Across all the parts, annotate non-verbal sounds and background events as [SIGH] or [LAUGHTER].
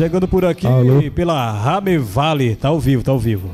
chegando por aqui Alô? pela Rame Vale, tá ao vivo, tá ao vivo.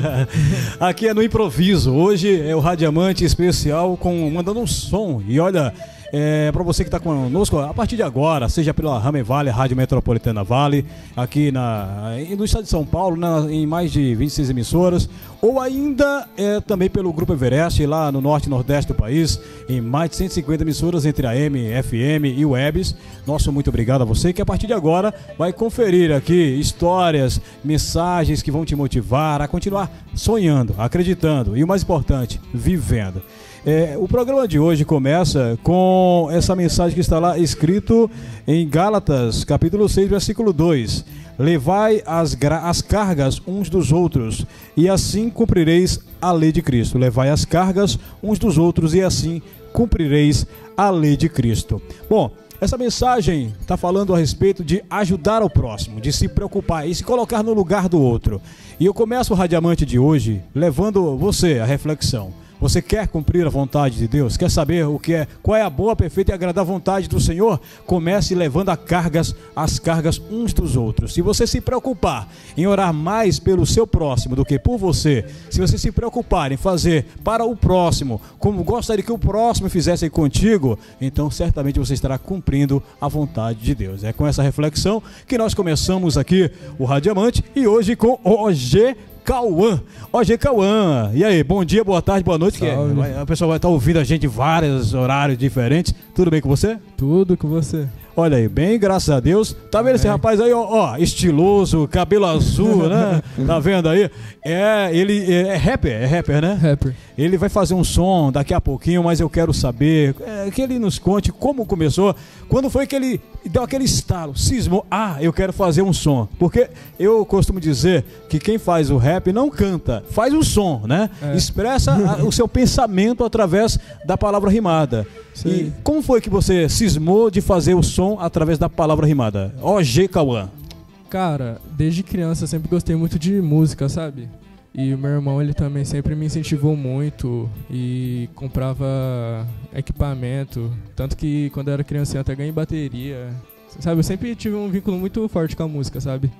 [LAUGHS] aqui é no improviso. Hoje é o Radiamante especial com mandando um som. E olha, é, para você que está conosco a partir de agora, seja pela Rame Vale, Rádio Metropolitana Vale, aqui na, no estado de São Paulo, na- em mais de 26 emissoras, ou ainda é, também pelo Grupo Everest, lá no norte e nordeste do país, em mais de 150 emissoras entre AM, FM e webs. Nosso muito obrigado a você que a partir de agora vai conferir aqui histórias, mensagens que vão te motivar a continuar sonhando, acreditando e o mais importante, vivendo. É, o programa de hoje começa com essa mensagem que está lá escrito em Gálatas, capítulo 6, versículo 2. Levai as, as cargas uns dos outros, e assim cumprireis a lei de Cristo. Levai as cargas uns dos outros, e assim cumprireis a lei de Cristo. Bom, essa mensagem está falando a respeito de ajudar ao próximo, de se preocupar e se colocar no lugar do outro. E eu começo o Radiamante de hoje levando você à reflexão. Você quer cumprir a vontade de Deus? Quer saber o que é, qual é a boa, perfeita e agradável vontade do Senhor? Comece levando a cargas, as cargas uns dos outros. Se você se preocupar em orar mais pelo seu próximo do que por você, se você se preocupar em fazer para o próximo como gostaria que o próximo fizesse contigo, então certamente você estará cumprindo a vontade de Deus. É com essa reflexão que nós começamos aqui o Radiamante e hoje com OG Cauã. OG Cauã. E aí, bom dia, boa tarde, boa noite. É, Salve. vai- a pessoa vai estar ouvindo a gente em vários horários diferentes. Tudo bem com você? Tudo com você. Olha aí, bem, graças a Deus. Tá vendo esse Amém. rapaz aí, ó, ó, estiloso, cabelo azul, né? [LAUGHS] Tá vendo aí? É, ele é, é rapper, é rapper, né? Rapper. Ele vai fazer um som daqui a pouquinho, mas eu quero saber é, que ele nos conte como começou, quando foi que ele deu aquele estalo, cismou, ah, eu quero fazer um som. Porque eu costumo dizer que quem faz o rap não canta, faz o som, né? É. Expressa a- o seu [LAUGHS] pensamento através da palavra rimada. Isso E como foi que você cismou de fazer o som através da palavra rimada? OG Cauã. Cara, desde criança eu sempre gostei muito de música, sabe? E o meu irmão, ele também sempre me incentivou muito e comprava equipamento. Tanto que quando eu era criança eu até ganhei bateria. Sabe, eu sempre tive um vínculo muito forte com a música, sabe?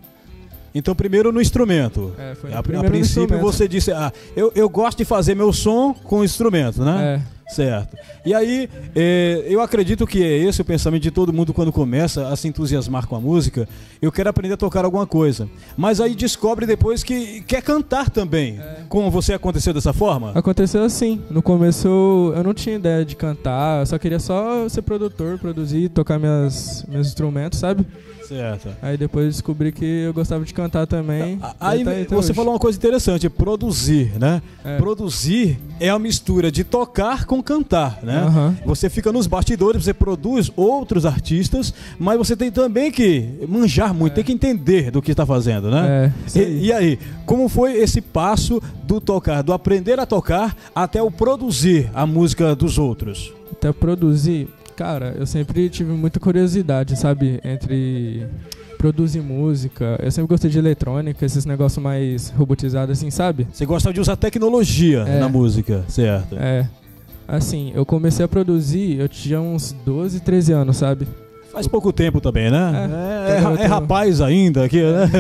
Então, primeiro no instrumento. É, foi A, a primeiro no princípio você disse, ah, eu, eu gosto de fazer meu som com instrumento, né? É, Certo. E aí, eh, eu acredito que é esse o pensamento de todo mundo quando começa a se entusiasmar com a música. Eu quero aprender a tocar alguma coisa. Mas aí descobre depois que quer cantar também. É. Com você aconteceu dessa forma? aconteceu assim. No começo eu, não tinha ideia de cantar, eu só queria só ser produtor, produzir, tocar minhas, meus instrumentos, sabe? Certo. Aí depois descobri que eu gostava de cantar também. Aí tá você hoje. falou uma coisa interessante, produzir, né? É. Produzir é a mistura de tocar com cantar, né? Aham. Você fica nos bastidores, você produz outros artistas, mas você tem também que manjar muito, tem que entender do que está fazendo, né? É. E, e aí, como foi esse passo do tocar, do aprender a tocar até o produzir a música dos outros? Até produzir, cara, eu sempre tive muita curiosidade, sabe? Entre produzir música. Eu sempre gostei de eletrônica, esses negócios mais robotizados, assim, sabe? Você gosta de usar tecnologia É. na música, certo? É. Assim, eu comecei a produzir, eu tinha uns 12, 13 anos, sabe? Faz pouco tempo também, né? É, É, é, é rapaz ainda aqui, né?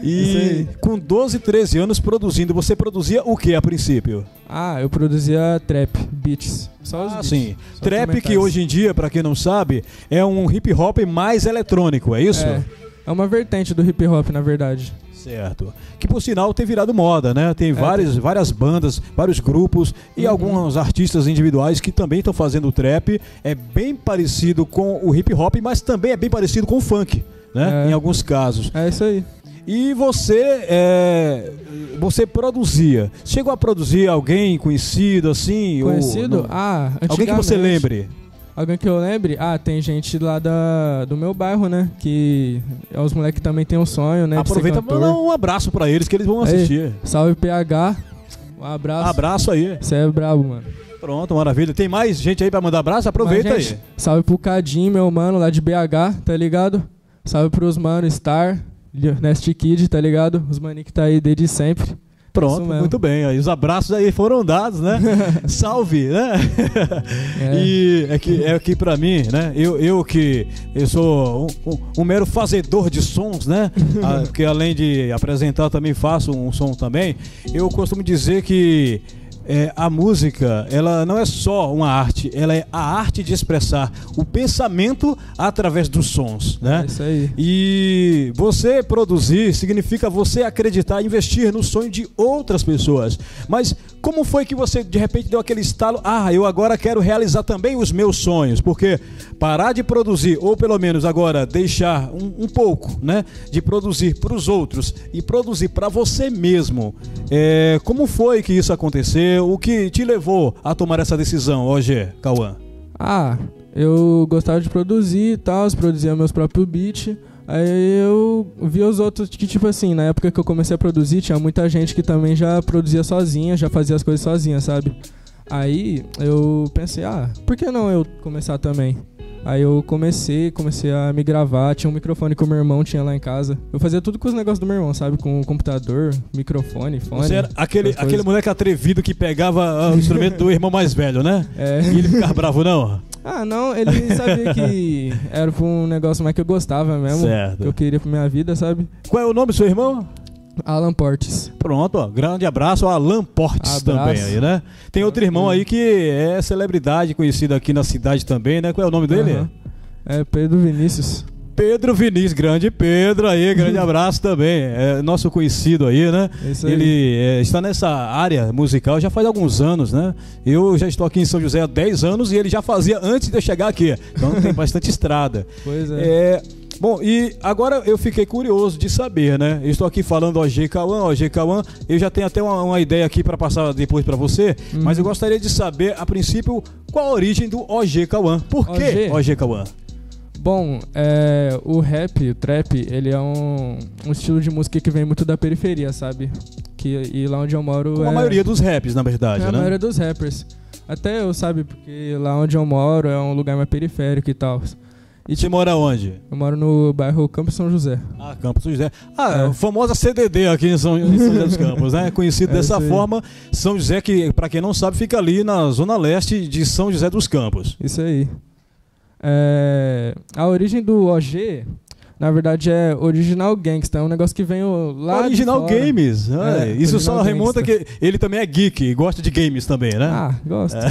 [LAUGHS] E com 12, 13 anos produzindo, você produzia o que a princípio? Ah, eu produzia trap, beats. Só os Ah, beats. sim. só Trap que hoje em dia, pra quem não sabe, é um hip hop mais eletrônico, é isso? É, é uma vertente do hip hop, na verdade. Certo. Que por sinal tem virado moda, né? Tem várias, várias bandas, vários grupos e Uhum. alguns artistas individuais que também estão fazendo trap. É bem parecido com o hip hop, mas também é bem parecido com o funk, né? É. Em alguns casos. É isso aí. E você, é, você produzia. Chegou a produzir alguém conhecido assim? ou Conhecido? não? ah, Alguém que você lembre? Alguém que eu lembre? Ah, tem gente lá da, do meu bairro, né? Que é os moleques que também tem um sonho, né? Aproveita para cantor. dar um abraço pra eles que eles vão Aí. assistir. Salve PH. Um abraço. Abraço aí. Você é brabo, mano. Pronto, maravilha. Tem mais gente aí pra mandar abraço? Aproveita Mas, aí. gente, Salve pro Cadinho, meu mano, lá de BH, tá ligado? Salve pros mano Star, Nest Kid, tá ligado? Os maninhos que tá aí desde sempre. Pronto, muito bem. Aí os abraços aí foram dados, né? [LAUGHS] Salve, né? É. E é que, é que pra mim, né? Eu, eu que eu sou um, um- um mero fazedor de sons, né? [LAUGHS] Ah, Porque além de apresentar, também faço um som também. Eu costumo dizer que é, a música, ela não é só uma arte, ela é a arte de expressar o pensamento através dos sons, né? É isso aí. E você produzir significa você acreditar, investir no sonho de outras pessoas. Mas como foi que você de repente deu aquele estalo? Ah, eu agora quero realizar também os meus sonhos. Porque parar de produzir, ou pelo menos agora deixar um, um pouco, né, de produzir para os outros e produzir para você mesmo. É, como foi que isso aconteceu? O que te levou a tomar essa decisão, hoje, Cauã? Ah, eu gostava de produzir e tal, produzia meus próprios beats. Aí eu vi os outros que, tipo assim, na época que eu comecei a produzir, tinha muita gente que também já produzia sozinha, já fazia as coisas sozinha, sabe? Aí eu pensei, ah, por que não eu começar também? Aí eu comecei, comecei a me gravar, tinha um microfone que o meu irmão tinha lá em casa. Eu fazia tudo com os negócios do meu irmão, sabe? Com o computador, microfone, fone. Você era aquele, aquele moleque atrevido que pegava ah, o instrumento do irmão mais velho, né? É. E ele ficava bravo, não? Ah, não, ele sabia que era um negócio mais que eu gostava mesmo. Certo. Que eu queria pra minha vida, sabe? Qual é o nome do seu irmão? Alan Portes. Pronto, ó. Grande abraço ao Alan Portes Abraço. também aí, né? Tem outro irmão aí que é celebridade conhecido aqui na cidade também, né? Qual é o nome dele? Aham. É Pedro Vinícius. Pedro Vinícius, grande Pedro aí, grande [LAUGHS] abraço também. É nosso conhecido aí, né? Aí. Ele é, está nessa área musical já faz alguns anos, né? Eu já estou aqui em São José há 10 anos e ele já fazia antes de eu chegar aqui. Então tem [LAUGHS] bastante estrada. Pois é. É, bom, e agora eu fiquei curioso de saber, né? Eu estou aqui falando OG Cauã, OG Cauã. Eu já tenho até uma, uma ideia aqui para passar depois para você, Uhum. mas eu gostaria de saber, a princípio, qual a origem do OG Cauã. Por que OG? OG Cauã? Bom, é, o rap, o trap, ele é um, um estilo de música que vem muito da periferia, sabe? Que, e lá onde eu moro Como é, a maioria dos raps, na verdade, é a né? maioria dos rappers. Até eu, sabe? Porque lá onde eu moro é um lugar mais periférico e tal. E Você tipo, mora onde? eu moro no bairro Campo São José. Ah, Campos São José. Ah, É. a famosa CDD aqui em São, em São José dos [LAUGHS] Campos, né? Conhecido É dessa forma. São José, que, para quem não sabe, fica ali na zona leste de São José dos Campos. Isso aí. É, a origem do OG, na verdade, é Original Gangsta. É um negócio que vem lá Original. Games. Ah, É, isso só Original remonta Gangsta. que ele também é geek e gosta de games também, né? Ah, gosto. [LAUGHS]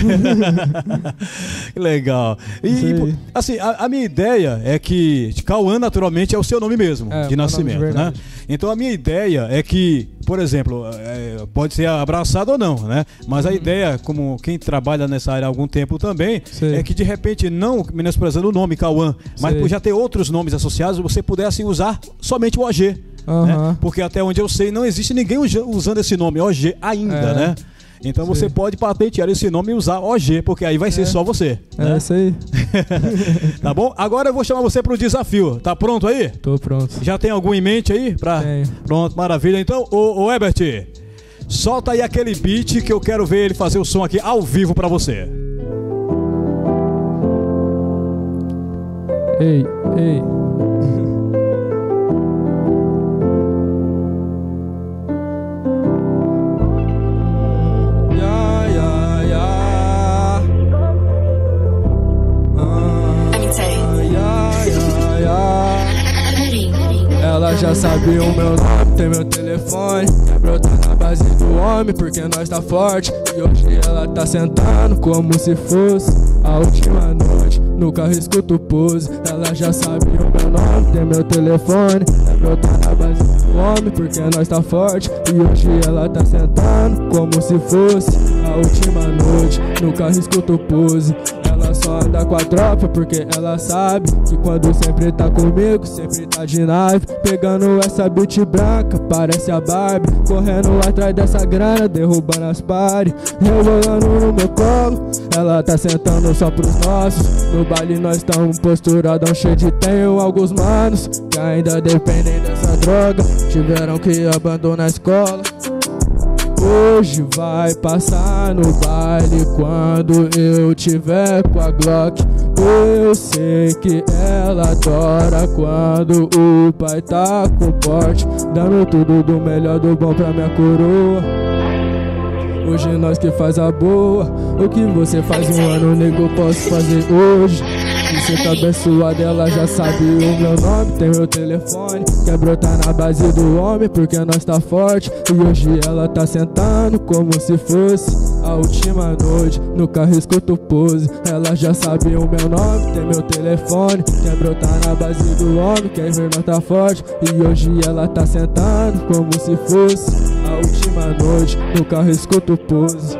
Que Legal. E, e, assim, a, a minha ideia é que Cauã, naturalmente, é o seu nome mesmo, É, de nome de nascimento, né? Então a minha ideia é que, por exemplo, é, pode ser abraçado ou não, né? Mas a Uhum. ideia, como quem trabalha nessa área há algum tempo também, Sei. é que de repente, não menosprezando o nome Cauã, mas Sei. por já ter outros nomes associados, você pudesse usar somente o OG. né? Aham. Porque até onde eu sei, não existe ninguém usando esse nome OG ainda, É. né? Então você Sei. pode patentear esse nome e usar OG, porque aí vai ser É. só você. É né? isso aí. [LAUGHS] Tá bom? Agora eu vou chamar você pro desafio. Tá pronto aí? Tô pronto. Já tem algum em mente aí? Pra... Tenho. Pronto, maravilha. Então, ô, ô Ebert, solta aí aquele beat que eu quero ver ele fazer o som aqui ao vivo pra você. Ei, ei. Sabe o meu nome, tem meu telefone. Brotar na base do homem, porque nós tá forte. E hoje ela tá sentando como se fosse a última noite. No carro escuto pose. Ela já sabe o meu nome, tem meu telefone. Brotar na base do homem, porque nós tá forte. E hoje ela tá sentando como se fosse a última noite. No carro escuto pose. Só anda com a tropa porque ela sabe que quando sempre tá comigo, sempre tá de nave. Pegando essa beat branca, parece a Barbie. Correndo atrás dessa grana, derrubando as pares. Rebolando no meu colo, ela tá sentando só pros nossos. No baile nós tamo posturadão cheio de tenho alguns manos que ainda dependem dessa droga. Tiveram que abandonar a escola. Hoje vai passar no baile quando eu tiver com a Glock. Eu sei que ela adora quando o pai tá com porte, dando tudo do melhor do bom pra minha coroa. Hoje nós que faz a boa, o que você faz um ano, nego, posso fazer hoje. E cê tá abençoado, ela já sabe o meu nome, tem meu telefone. Quer brotar na base do homem, porque nós tá forte. E hoje ela tá sentando como se fosse a última noite. No carro escuto pose, ela já sabe o meu nome, tem meu telefone. Quer brotar na base do homem, quer ver nós tá forte. E hoje ela tá sentando como se fosse a última noite. No carro escuto pose.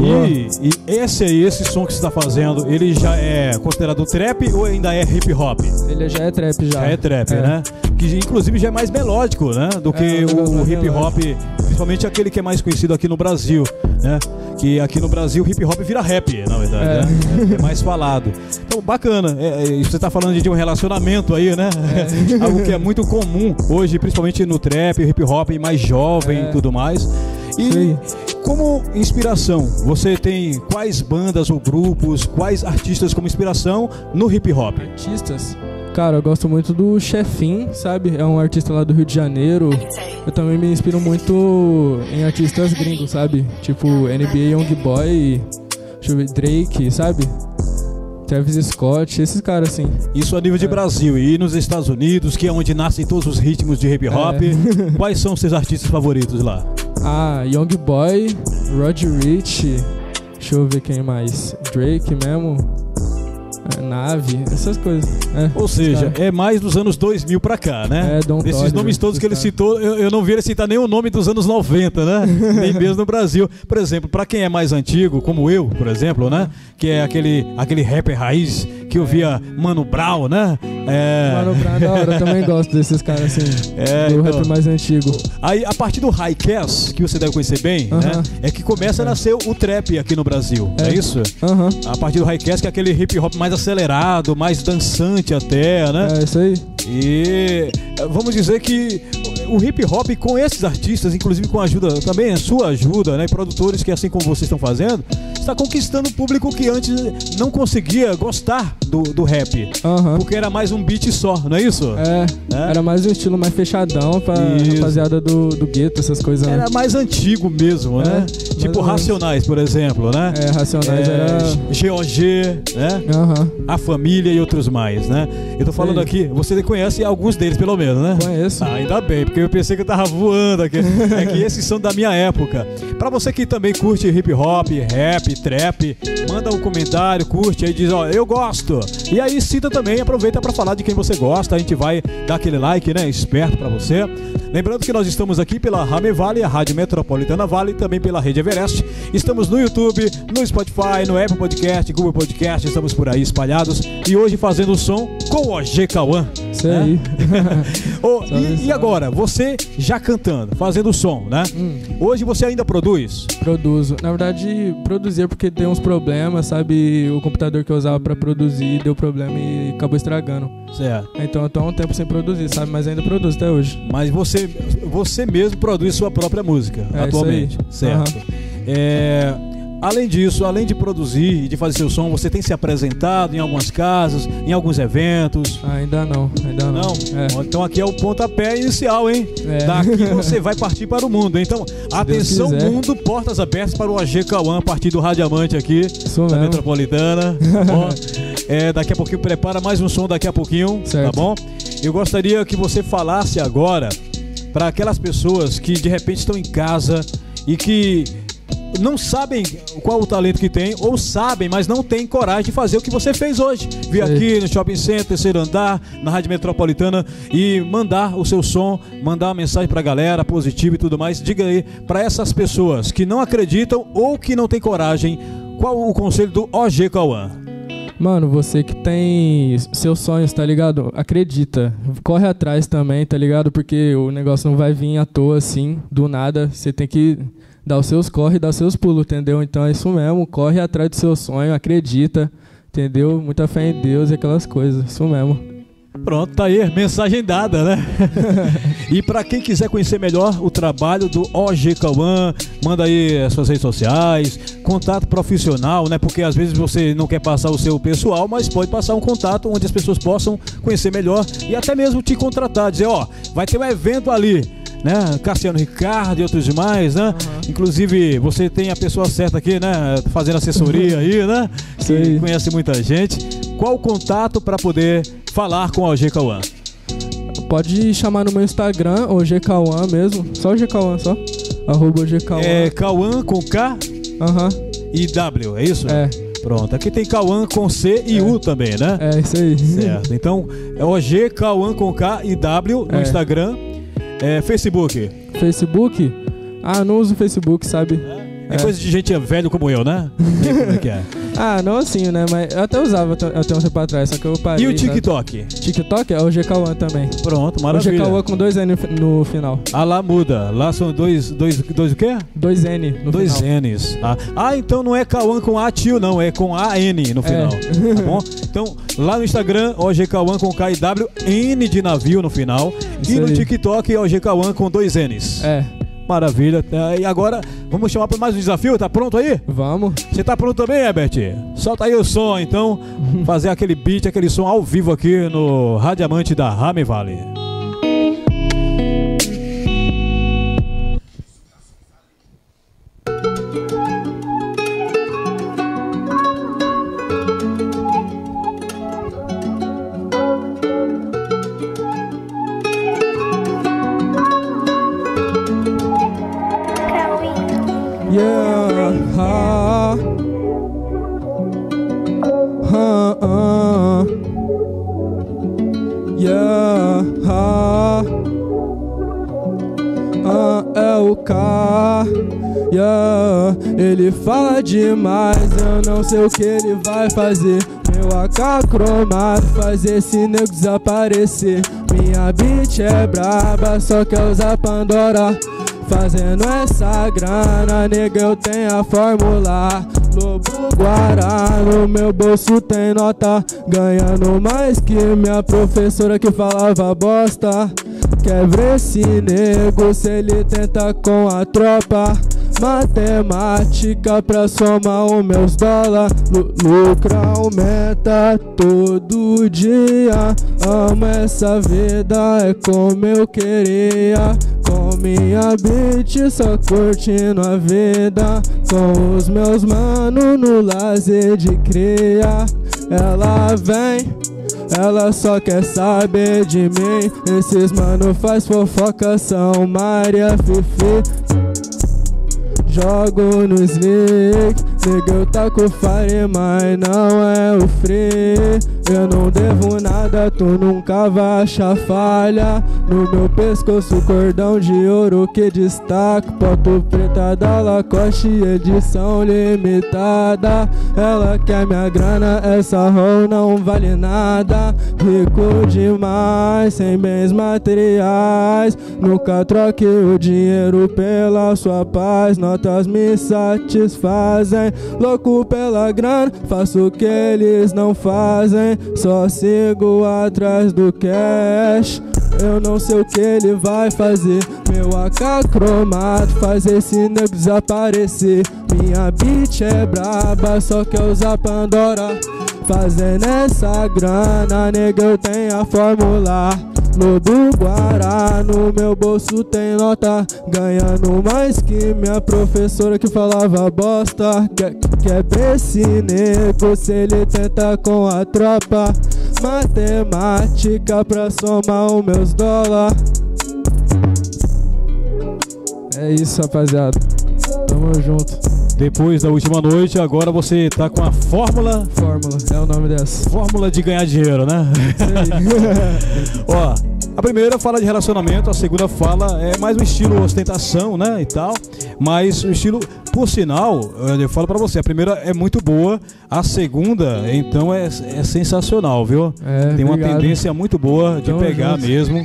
E, e esse aí, esse som que você está fazendo, ele já é considerado trap ou ainda é hip hop? Ele já é trap já. Já é trap, né? Que inclusive já é mais melódico, né? Do que É, um negócio o mais hip hop, principalmente aquele que é mais conhecido aqui no Brasil, né? Que aqui no Brasil hip hop vira rap, na verdade, É. né? É mais falado. Então, bacana. É, é, você está falando de um relacionamento aí, né? [LAUGHS] Algo que é muito comum hoje, principalmente no trap, hip hop mais jovem É. e tudo mais. E como inspiração, você tem quais bandas ou grupos, quais artistas como inspiração no hip hop? Artistas? Cara, eu gosto muito do Chefin, sabe? É um artista lá do Rio de Janeiro. Eu também me inspiro muito em artistas gringos, sabe? Tipo NBA deixa eu ver, Drake, sabe? Travis Scott, esses caras assim. Isso a nível de É. Brasil e nos Estados Unidos, que é onde nascem todos os ritmos de hip hop. É. [LAUGHS] Quais são os seus artistas favoritos lá? Ah, Youngboy, Rod Rich, deixa eu ver quem mais. Drake mesmo. é, Nave, essas coisas. É, Ou seja, é mais dos anos 2000 pra cá, né? É, Don Desses Toliver, nomes todos que ele citou, eu, eu não vi ele citar nenhum nome dos anos 90, né? [LAUGHS] Nem mesmo no Brasil. Por exemplo, pra quem é mais antigo, como eu, por exemplo, né? Que é aquele, aquele rapper raiz que eu via Mano Brown, né? É... Mano Brown é da hora, eu também [LAUGHS] gosto desses caras assim. É, do então. rap mais antigo. Aí, a partir do Highcast, que você deve conhecer bem, né? Aham. É que começa a nascer o trap aqui no Brasil, é, É. isso? Aham. A partir do Highcast, que é aquele hip hop mais acelerado, mais dançante até, né? É isso aí. E eh, vamos dizer que o hip hop com esses artistas, inclusive com a ajuda, também a sua ajuda, né? Produtores que assim como vocês estão fazendo, está conquistando o público que antes não conseguia gostar do, do rap. Aham. Porque era mais um beat só, não é isso? É, É? era mais um estilo mais fechadão pra Isso. rapaziada do, do gueto, essas coisas, né? Era mais antigo mesmo, É, né? Tipo. Racionais, por exemplo, né? É, Racionais É, era. GOG, né? Aham, A Família e outros mais, né? Eu tô falando aqui, você conhece alguns deles pelo menos, né? conheço. Ah, ainda bem, porque eu pensei que eu tava voando aqui. [LAUGHS] É que esses são da minha época. Pra você que também curte hip hop, rap, trap, manda um comentário, curte aí, diz, ó, eu gosto. E aí cita também, aproveita pra falar de quem você gosta. A gente vai dar aquele like, né? Esperto pra você. Lembrando que nós estamos aqui pela Rame Vale, a Rádio Metropolitana Vale, e também pela Rede Everest. Estamos no YouTube, no Spotify, no Apple Podcast, Google Podcast, estamos por aí espalhados. E hoje fazendo o som com o OG Cauã. Isso né? [LAUGHS] aí. Só e, e agora, você já cantando, fazendo som, né? Hum, Hoje você ainda produz? produzo. Na verdade, produzir porque tem uns problemas, sabe? O computador que eu usava pra produzir deu problema e acabou estragando. Certo. Então eu tô há um tempo sem produzir, sabe? Mas ainda produzo até hoje. Mas você, você mesmo produz sua própria música É, atualmente, certo? É, além disso, além de produzir e de fazer seu som, você tem se apresentado em algumas casas, em alguns eventos? Ainda não, ainda não. Não? É. Então aqui é o pontapé inicial, hein? É. Daqui [LAUGHS] você vai partir para o mundo. Então, atenção, quiser. mundo, portas abertas para o AG Cauã a partir do Radiamante aqui. Isso da mesmo. Metropolitana. tá [LAUGHS] bom? É, daqui a pouquinho prepara mais um som daqui a pouquinho, tá Certo. bom? Eu gostaria que você falasse agora para aquelas pessoas que de repente estão em casa e que não sabem qual o talento que tem, ou sabem, mas não têm coragem de fazer o que você fez hoje. Vir aqui no Shopping Center, terceiro andar, na Rádio Metropolitana e mandar o seu som, mandar uma mensagem pra galera, positiva e tudo mais. Diga aí para essas pessoas que não acreditam ou que não têm coragem, qual o conselho do OG Cauã? Mano, você que tem seus sonhos, tá ligado? Acredita. Corre atrás também, tá ligado? Porque o negócio não vai vir à toa assim, do nada. Você tem que dar os seus corre dar os seus pulos, entendeu? Então é isso mesmo. Corre atrás do seu sonho, acredita, entendeu? Muita fé em Deus e aquelas coisas. Isso mesmo. Pronto, tá aí, mensagem dada, né? [LAUGHS] e para quem quiser conhecer melhor o trabalho do OG Cauã, manda aí as suas redes sociais, contato profissional, né? Porque às vezes você não quer passar o seu pessoal, mas pode passar um contato onde as pessoas possam conhecer melhor e até mesmo te contratar, dizer, ó, vai ter um evento ali né? Cassiano Ricardo e outros demais, né? Inclusive, você tem a pessoa certa aqui, né? Fazendo assessoria aí, né? [LAUGHS] Que Sei. conhece muita gente. Qual o contato para poder falar com a OG Cauã? Pode chamar no meu Instagram, ou GKwan mesmo. Só o GKwan, só. Arroba GKwan. É Cauã com K Aham. e W, é isso? É, Pronto. Aqui tem Cauã com C e É. U também, né? é isso aí. Certo. Então, é OG Cauã com K e W no É. Instagram. É, Facebook. Facebook? Ah, não uso Facebook, sabe? É, É. coisa de gente velho como eu, né? Como é que é? [LAUGHS] Ah, não assim, né? Mas eu até usava até um tempo atrás, só que eu parei. E o? TikTok? TikTok é o GK1 também. Pronto, O maravilha. GK1 com dois N no fi- no final. Ah, lá muda. Lá são dois, dois, dois o quê? Dois N no dois final. N's. Ah. ah, então não é Cauã com A tio, não. É com A-N no final. Tá bom? [LAUGHS] Então, lá no Instagram, OG Cauã com K e W, N de navio no final. Isso e no aí. TikTok, OG Cauã com dois N's. É, Maravilha. Ah, E agora, vamos chamar para mais um desafio? Tá pronto aí? vamos. Você tá pronto também, Herbert? Solta aí o som, então. [LAUGHS] Fazer aquele beat, aquele som ao vivo aqui no Radiamante da Rame Valley. Sei o que ele vai fazer. Meu AK cromado faz esse nego desaparecer. Minha bitch é braba, só quer usar Pandora. Fazendo essa grana, nega, eu tenho a fórmula. Lobo Guará, no meu bolso tem nota. Ganhando mais que minha professora que falava bosta. Ver esse nego se ele tenta com a tropa. Matemática pra somar os meus dólar. Lu- Lucro aumenta todo dia. Amo essa vida, é como eu queria. Com minha bitch, só curtindo a vida. Com os meus manos no lazer de cria. Ela vem. Ela só quer saber de mim. Esses mano faz fofoca, são Maria Fifi. Jogo no slick, nega eu taco fire, mas não é o free. Eu não devo nada, tu nunca vai achar falha. No meu pescoço, cordão de ouro que destaca. Foto preta da Lacoste, edição limitada. Ela quer minha grana, essa hoe não vale nada. Rico demais, sem bens materiais. Nunca troque o dinheiro pela sua paz. Notas me satisfazem. Louco pela grana, faço o que eles não fazem. Só sigo atrás do cash. Eu não sei o que ele vai fazer. Meu AK cromado faz esse nego desaparecer. Minha bitch é braba, só quer usar Pandora. Fazendo essa grana, nega, eu tenho a fórmula. Lobo Guará, no meu bolso tem nota. Ganhando mais que minha professora que falava bosta. Quer, quer ver esse nego se ele tenta com a tropa. Matemática pra somar os meus dólar. É isso, rapaziada. Tamo junto. Depois da última noite, agora você tá com a fórmula. Fórmula, é o nome dessa. Fórmula de ganhar dinheiro, né? [LAUGHS] Ó, a primeira fala de relacionamento, a segunda fala é mais um estilo ostentação, né, e tal. Mas o estilo, por sinal, eu falo pra você, a primeira é muito boa, a segunda, então, é, é sensacional, viu? É, Tem uma obrigado. tendência muito boa de Tamo pegar junto. mesmo.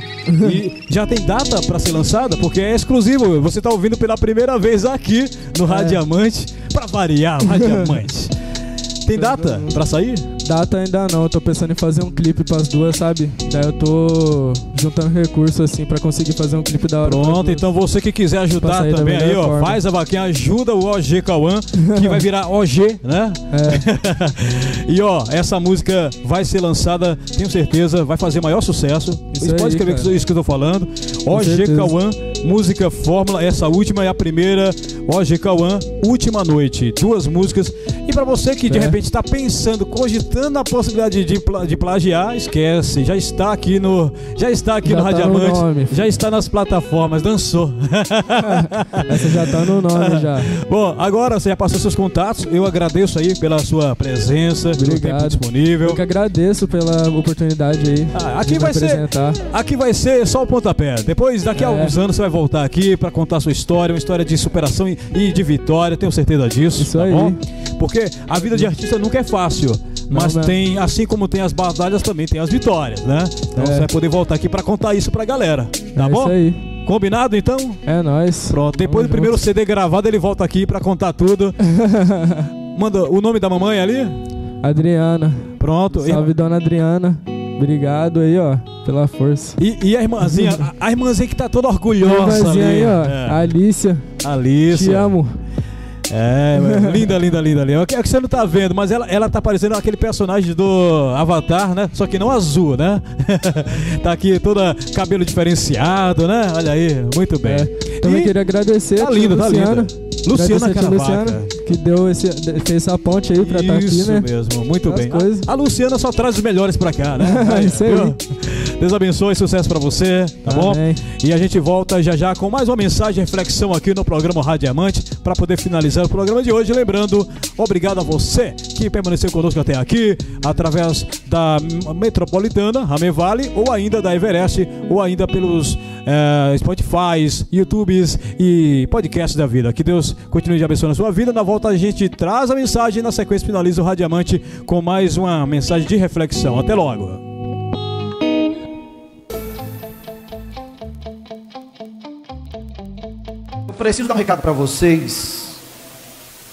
E já tem data pra ser lançada, porque é exclusivo. Você tá ouvindo pela primeira vez aqui no É. Radiamante, pra variar, Radiamante. [LAUGHS] Tem data pra sair? Data ainda não, eu tô pensando em fazer um clipe pras duas, sabe? Daí eu tô juntando recursos assim pra conseguir fazer um clipe da hora. Pronto, então você que quiser ajudar também aí, ó, forma. faz a vaquinha, ajuda o OG Cauã, que vai virar OG, né? É, [LAUGHS] e ó, essa música vai ser lançada, tenho certeza, vai fazer maior sucesso. Isso Você pode aí, escrever cara. isso que eu tô falando. OG. Cauã, música Fórmula, essa última é a primeira. OG Cauã, Última Noite. Duas músicas. E pra você que de É. repente tá pensando, cogitando a possibilidade de, de plagiar, esquece. Já está aqui no. Já está aqui Já no tá Radiamante. no nome. já está nas plataformas, dançou. [LAUGHS] essa já tá no nome já. Bom, agora você já passou seus contatos. Eu agradeço aí pela sua presença, pelo tempo Obrigado. disponível. Eu que agradeço pela oportunidade aí. Ah, aqui vai ser-. Aqui vai ser só o pontapé. Depois, daqui a É. alguns anos, você vai voltar aqui pra contar a sua história, uma história de superação e, e de vitória. Tenho certeza disso. Isso tá aí. bom? Porque a vida de artista nunca é fácil. Mas Não, né? tem, assim como tem as batalhas, também tem as vitórias, né? Então É. você vai poder voltar aqui pra contar isso pra galera. Tá é bom? Isso aí. Combinado então? É nóis. Pronto. Depois Tamo do primeiro. CD gravado, ele volta aqui pra contar tudo. [LAUGHS] Manda o nome da mamãe ali? Adriana. Pronto. Salve, dona Adriana. Obrigado aí, ó, pela força. E, e a irmãzinha, [LAUGHS] a, a irmãzinha que tá toda orgulhosa Irmãzinha ali. aí, ó. É. Alicia. Alice. Te amo. É, linda, linda, linda, linda. É que você não tá vendo, mas ela, ela tá parecendo aquele personagem do Avatar, né? Só que não azul, né? [LAUGHS] tá aqui toda cabelo diferenciado, né? Olha aí, muito bem. É. Também E queria agradecer tá linda, tá Luciana. linda. Luciana Caravaca. Luciana, que deu esse, fez essa ponte aí pra estar aqui, Isso né? mesmo, muito As bem. coisas. A Luciana só traz os melhores pra cá, né? [LAUGHS] Isso aí. Deus abençoe, sucesso pra você, tá bom? Amém. E a gente volta já já com mais uma mensagem de reflexão aqui no programa Rádio Diamante para poder finalizar o programa de hoje. Lembrando, obrigado a você que permaneceu conosco até aqui, através da Metropolitana, Ramevale, ou ainda da Everest, ou ainda pelos eh, Spotify, YouTubes e podcasts da vida. Que Deus continue de abençoando a sua vida. Na volta a gente traz a mensagem e na sequência finaliza o Radiamante com mais uma mensagem de reflexão. Até logo. Preciso dar um recado para vocês,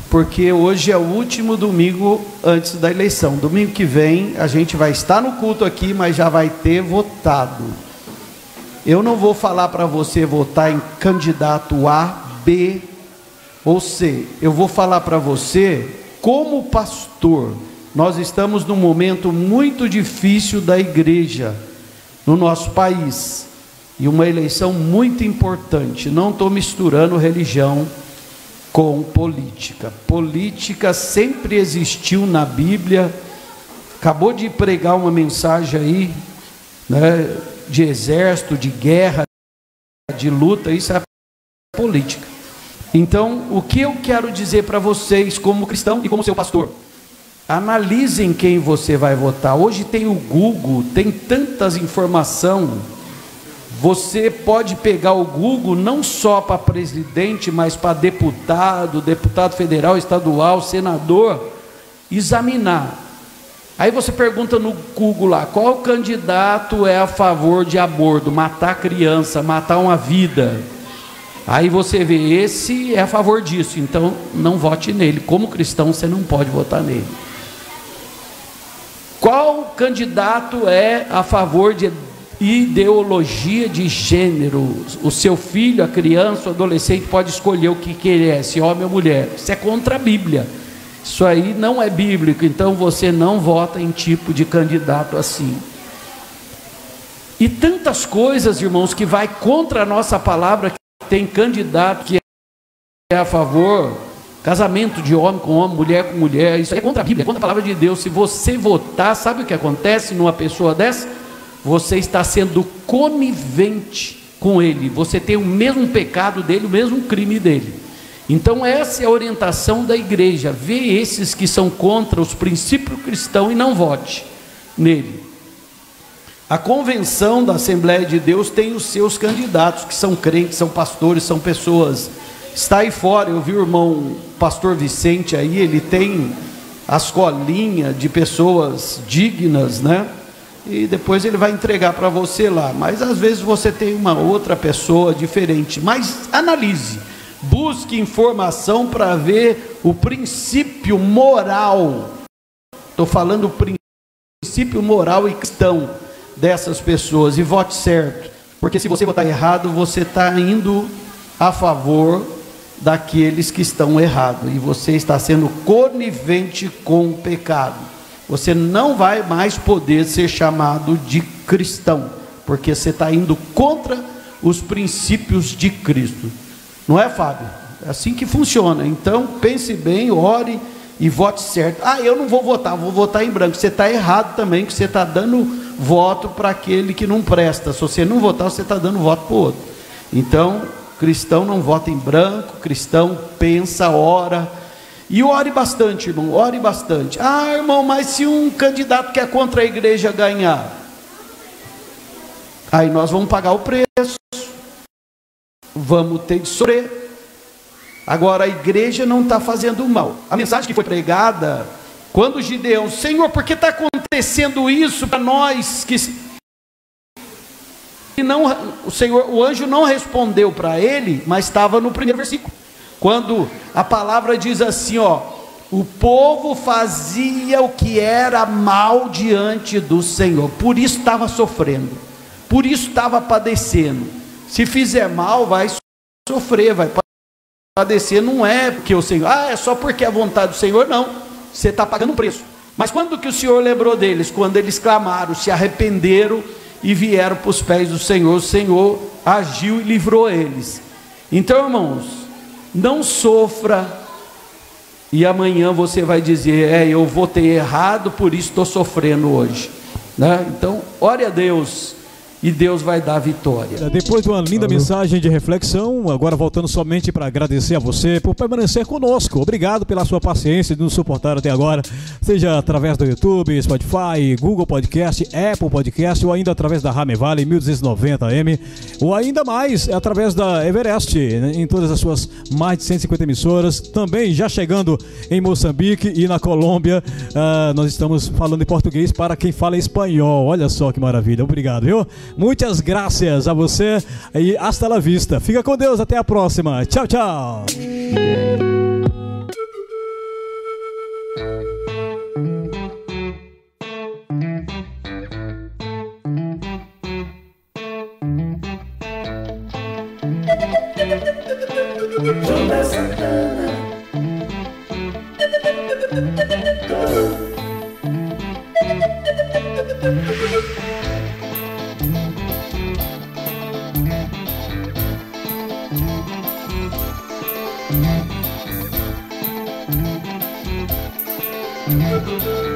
porque hoje é o último domingo antes da eleição. Domingo que vem a gente vai estar no culto aqui, mas já vai ter votado. Eu não vou falar para você votar em candidato A, B ou C. Eu vou falar para você, como pastor, nós estamos num momento muito difícil da igreja no nosso país e uma eleição muito importante. Não estou misturando religião com política. Política sempre existiu na Bíblia. Acabou de pregar uma mensagem aí, né, de exército, de guerra, de luta. Isso é política. Então, o que eu quero dizer para vocês, como cristão e como seu pastor? Analisem quem você vai votar. Hoje tem o Google, tem tantas informações. Você pode pegar o Google não só para presidente, mas para deputado, deputado federal, estadual, senador, examinar. Aí você pergunta no Google lá, qual candidato é a favor de aborto, matar criança, matar uma vida? Aí você vê, esse é a favor disso, então não vote nele. Como cristão, você não pode votar nele. Qual candidato é a favor de ideologia de gênero? O seu filho, a criança, o adolescente pode escolher o que quer, se homem ou mulher. Isso é contra a Bíblia. Isso aí não é bíblico, então você não vota em tipo de candidato assim. E tantas coisas, irmãos, que vai contra a nossa palavra, que tem candidato que é a favor, casamento de homem com homem, mulher com mulher, isso é contra a Bíblia, é contra a palavra de Deus. Se você votar, sabe o que acontece numa pessoa dessa? Você está sendo conivente com ele, você tem o mesmo pecado dele, o mesmo crime dele. Então, essa é a orientação da igreja: vê esses que são contra os princípios cristãos e não vote nele. A convenção da Assembleia de Deus tem os seus candidatos, que são crentes, são pastores, são pessoas. Está aí fora, eu vi o irmão pastor Vicente aí, ele tem as colinhas de pessoas dignas, né? E depois ele vai entregar para você lá. Mas às vezes você tem uma outra pessoa diferente. Mas analise, busque informação para ver o princípio moral Estou falando o princípio moral e cristão dessas pessoas. E vote certo. Porque se você votar errado, você está indo a favor daqueles que estão errados. E você está sendo conivente com o pecado. Você não vai mais poder ser chamado de cristão. Porque você está indo contra os princípios de Cristo. Não é, Fábio? É assim que funciona. Então, pense bem, ore e vote certo. Ah, eu não vou votar, vou votar em branco. Você está errado também, que você está dando voto para aquele que não presta. Se você não votar, você está dando voto para o outro. Então, cristão não vota em branco, cristão pensa, ora. E ore bastante, irmão, ore bastante. Ah, irmão, mas se um candidato que é contra a igreja ganhar, aí nós vamos pagar o preço, vamos ter de sofrer. Agora a igreja não está fazendo mal. A mensagem que foi pregada, quando Gideão, Senhor, por que está acontecendo isso para nós que e não, o Senhor, o anjo não respondeu para ele, mas estava no primeiro versículo. Quando a palavra diz assim, ó, o povo fazia o que era mal diante do Senhor, por isso estava sofrendo, por isso estava padecendo. Se fizer mal, vai sofrer, vai padecer não é porque o Senhor, ah, é só porque é a vontade do Senhor, não. Você está pagando um preço. Mas quando que o Senhor lembrou deles? Quando eles clamaram, se arrependeram e vieram para os pés do Senhor, o Senhor agiu e livrou eles. Então, irmãos, não sofra e amanhã você vai dizer, é, eu votei errado, por isso estou sofrendo hoje. Né? Então, ore a Deus e Deus vai dar vitória. Depois de uma linda mensagem de reflexão, agora voltando somente para agradecer a você por permanecer conosco. Obrigado pela sua paciência de nos suportar até agora, seja através do YouTube, Spotify, Google Podcast, Apple Podcast ou ainda através da Rame Valley 1290M ou ainda mais através da Everest né, em todas as suas mais de 150 emissoras. Também já chegando em Moçambique e na Colômbia, uh, nós estamos falando em português para quem fala espanhol. Olha só que maravilha. Obrigado, viu? Muitas graças a você e hasta la vista. Fica com Deus, até a próxima. Tchau, tchau. Thank you.